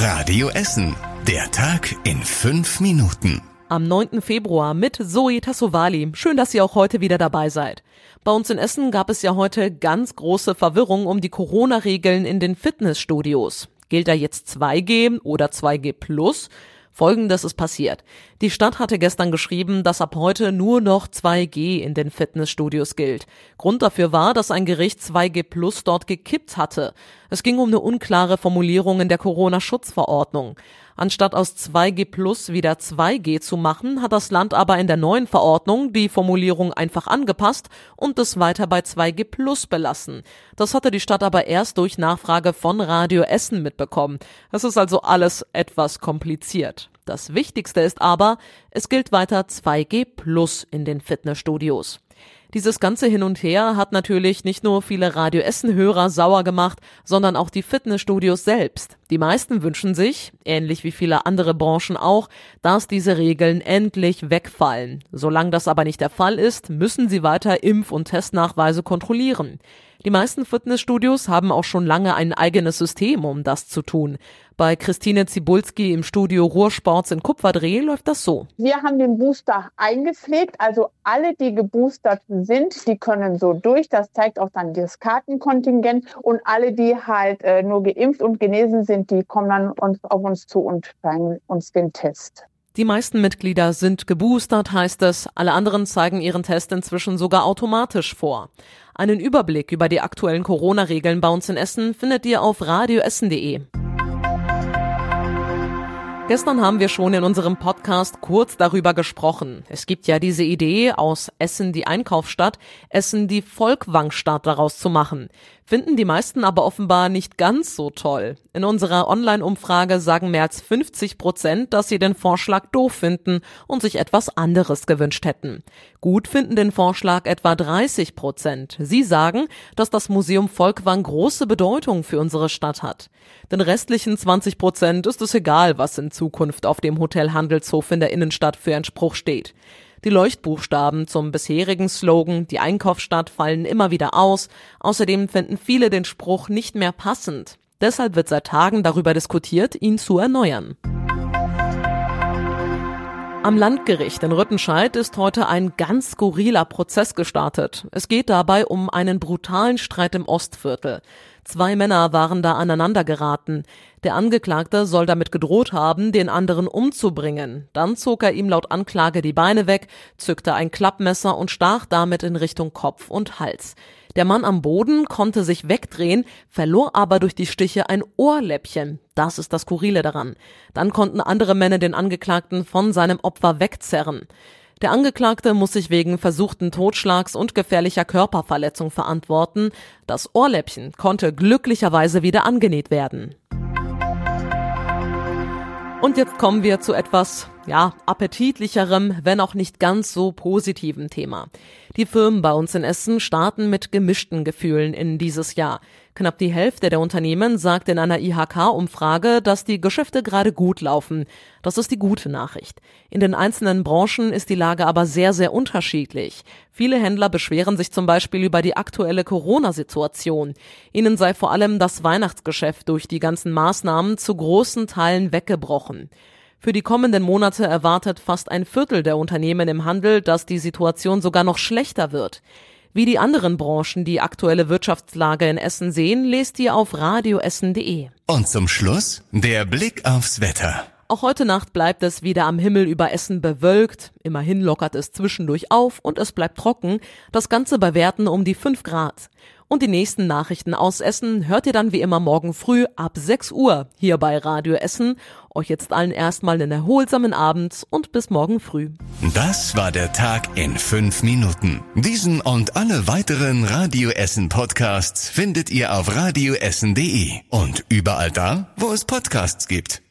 Radio Essen. Der Tag in fünf Minuten. Am 9. Februar mit Zoe Tassovali. Schön, dass ihr auch heute wieder dabei seid. Bei uns in Essen gab es ja heute ganz große Verwirrung um die Corona-Regeln in den Fitnessstudios. Gilt da jetzt 2G oder 2G Plus? Folgendes ist passiert. Die Stadt hatte gestern geschrieben, dass ab heute nur noch 2G in den Fitnessstudios gilt. Grund dafür war, dass ein Gericht 2G Plus dort gekippt hatte. Es ging um eine unklare Formulierung in der Corona-Schutzverordnung. Anstatt aus 2G Plus wieder 2G zu machen, hat das Land aber in der neuen Verordnung die Formulierung einfach angepasst und es weiter bei 2G Plus belassen. Das hatte die Stadt aber erst durch Nachfrage von Radio Essen mitbekommen. Es ist also alles etwas kompliziert. Das Wichtigste ist aber, es gilt weiter 2G Plus in den Fitnessstudios. Dieses ganze Hin und Her hat natürlich nicht nur viele Radio Essen Hörer sauer gemacht, sondern auch die Fitnessstudios selbst. Die meisten wünschen sich, ähnlich wie viele andere Branchen auch, dass diese Regeln endlich wegfallen. Solange das aber nicht der Fall ist, müssen sie weiter Impf- und Testnachweise kontrollieren. Die meisten Fitnessstudios haben auch schon lange ein eigenes System, um das zu tun. Bei Christine Zibulski im Studio Ruhrsports in Kupferdreh läuft das so. Wir haben den Booster eingepflegt, also alle, die geboostert sind, die können so durch. Das zeigt auch dann das Kartenkontingent. Und alle, die halt äh, nur geimpft und genesen sind, die kommen dann uns, auf uns zu und zeigen uns den Test. Die meisten Mitglieder sind geboostert, heißt es. Alle anderen zeigen ihren Test inzwischen sogar automatisch vor. Einen Überblick über die aktuellen Corona-Regeln bei uns in Essen findet ihr auf radioessen.de. Gestern haben wir schon in unserem Podcast kurz darüber gesprochen. Es gibt ja diese Idee, aus Essen die Einkaufsstadt, Essen die Volkwangstadt daraus zu machen. Finden die meisten aber offenbar nicht ganz so toll. In unserer Online-Umfrage sagen mehr als 50 Prozent, dass sie den Vorschlag doof finden und sich etwas anderes gewünscht hätten. Gut finden den Vorschlag etwa 30 Prozent. Sie sagen, dass das Museum Volkwang große Bedeutung für unsere Stadt hat. Den restlichen 20 Prozent ist es egal, was in Zukunft auf dem Hotel Handelshof in der Innenstadt für ein Spruch steht. Die Leuchtbuchstaben zum bisherigen Slogan Die Einkaufsstadt fallen immer wieder aus. Außerdem finden viele den Spruch nicht mehr passend. Deshalb wird seit Tagen darüber diskutiert, ihn zu erneuern. Am Landgericht in Rüttenscheid ist heute ein ganz skurriler Prozess gestartet. Es geht dabei um einen brutalen Streit im Ostviertel. Zwei Männer waren da aneinander geraten. Der Angeklagte soll damit gedroht haben, den anderen umzubringen. Dann zog er ihm laut Anklage die Beine weg, zückte ein Klappmesser und stach damit in Richtung Kopf und Hals. Der Mann am Boden konnte sich wegdrehen, verlor aber durch die Stiche ein Ohrläppchen. Das ist das Skurrile daran. Dann konnten andere Männer den Angeklagten von seinem Opfer wegzerren. Der Angeklagte muss sich wegen versuchten Totschlags und gefährlicher Körperverletzung verantworten. Das Ohrläppchen konnte glücklicherweise wieder angenäht werden. Und jetzt kommen wir zu etwas, ja, appetitlicherem, wenn auch nicht ganz so positiven Thema. Die Firmen bei uns in Essen starten mit gemischten Gefühlen in dieses Jahr. Knapp die Hälfte der Unternehmen sagt in einer IHK-Umfrage, dass die Geschäfte gerade gut laufen. Das ist die gute Nachricht. In den einzelnen Branchen ist die Lage aber sehr, sehr unterschiedlich. Viele Händler beschweren sich zum Beispiel über die aktuelle Corona-Situation. Ihnen sei vor allem das Weihnachtsgeschäft durch die ganzen Maßnahmen zu großen Teilen weggebrochen. Für die kommenden Monate erwartet fast ein Viertel der Unternehmen im Handel, dass die Situation sogar noch schlechter wird. Wie die anderen Branchen die aktuelle Wirtschaftslage in Essen sehen, lest ihr auf radioessen.de. Und zum Schluss der Blick aufs Wetter. Auch heute Nacht bleibt es wieder am Himmel über Essen bewölkt. Immerhin lockert es zwischendurch auf und es bleibt trocken. Das Ganze bei Werten um die 5 Grad. Und die nächsten Nachrichten aus Essen hört ihr dann wie immer morgen früh ab 6 Uhr hier bei Radio Essen. Euch jetzt allen erstmal einen erholsamen Abend und bis morgen früh. Das war der Tag in fünf Minuten. Diesen und alle weiteren Radio Essen Podcasts findet ihr auf radioessen.de und überall da, wo es Podcasts gibt.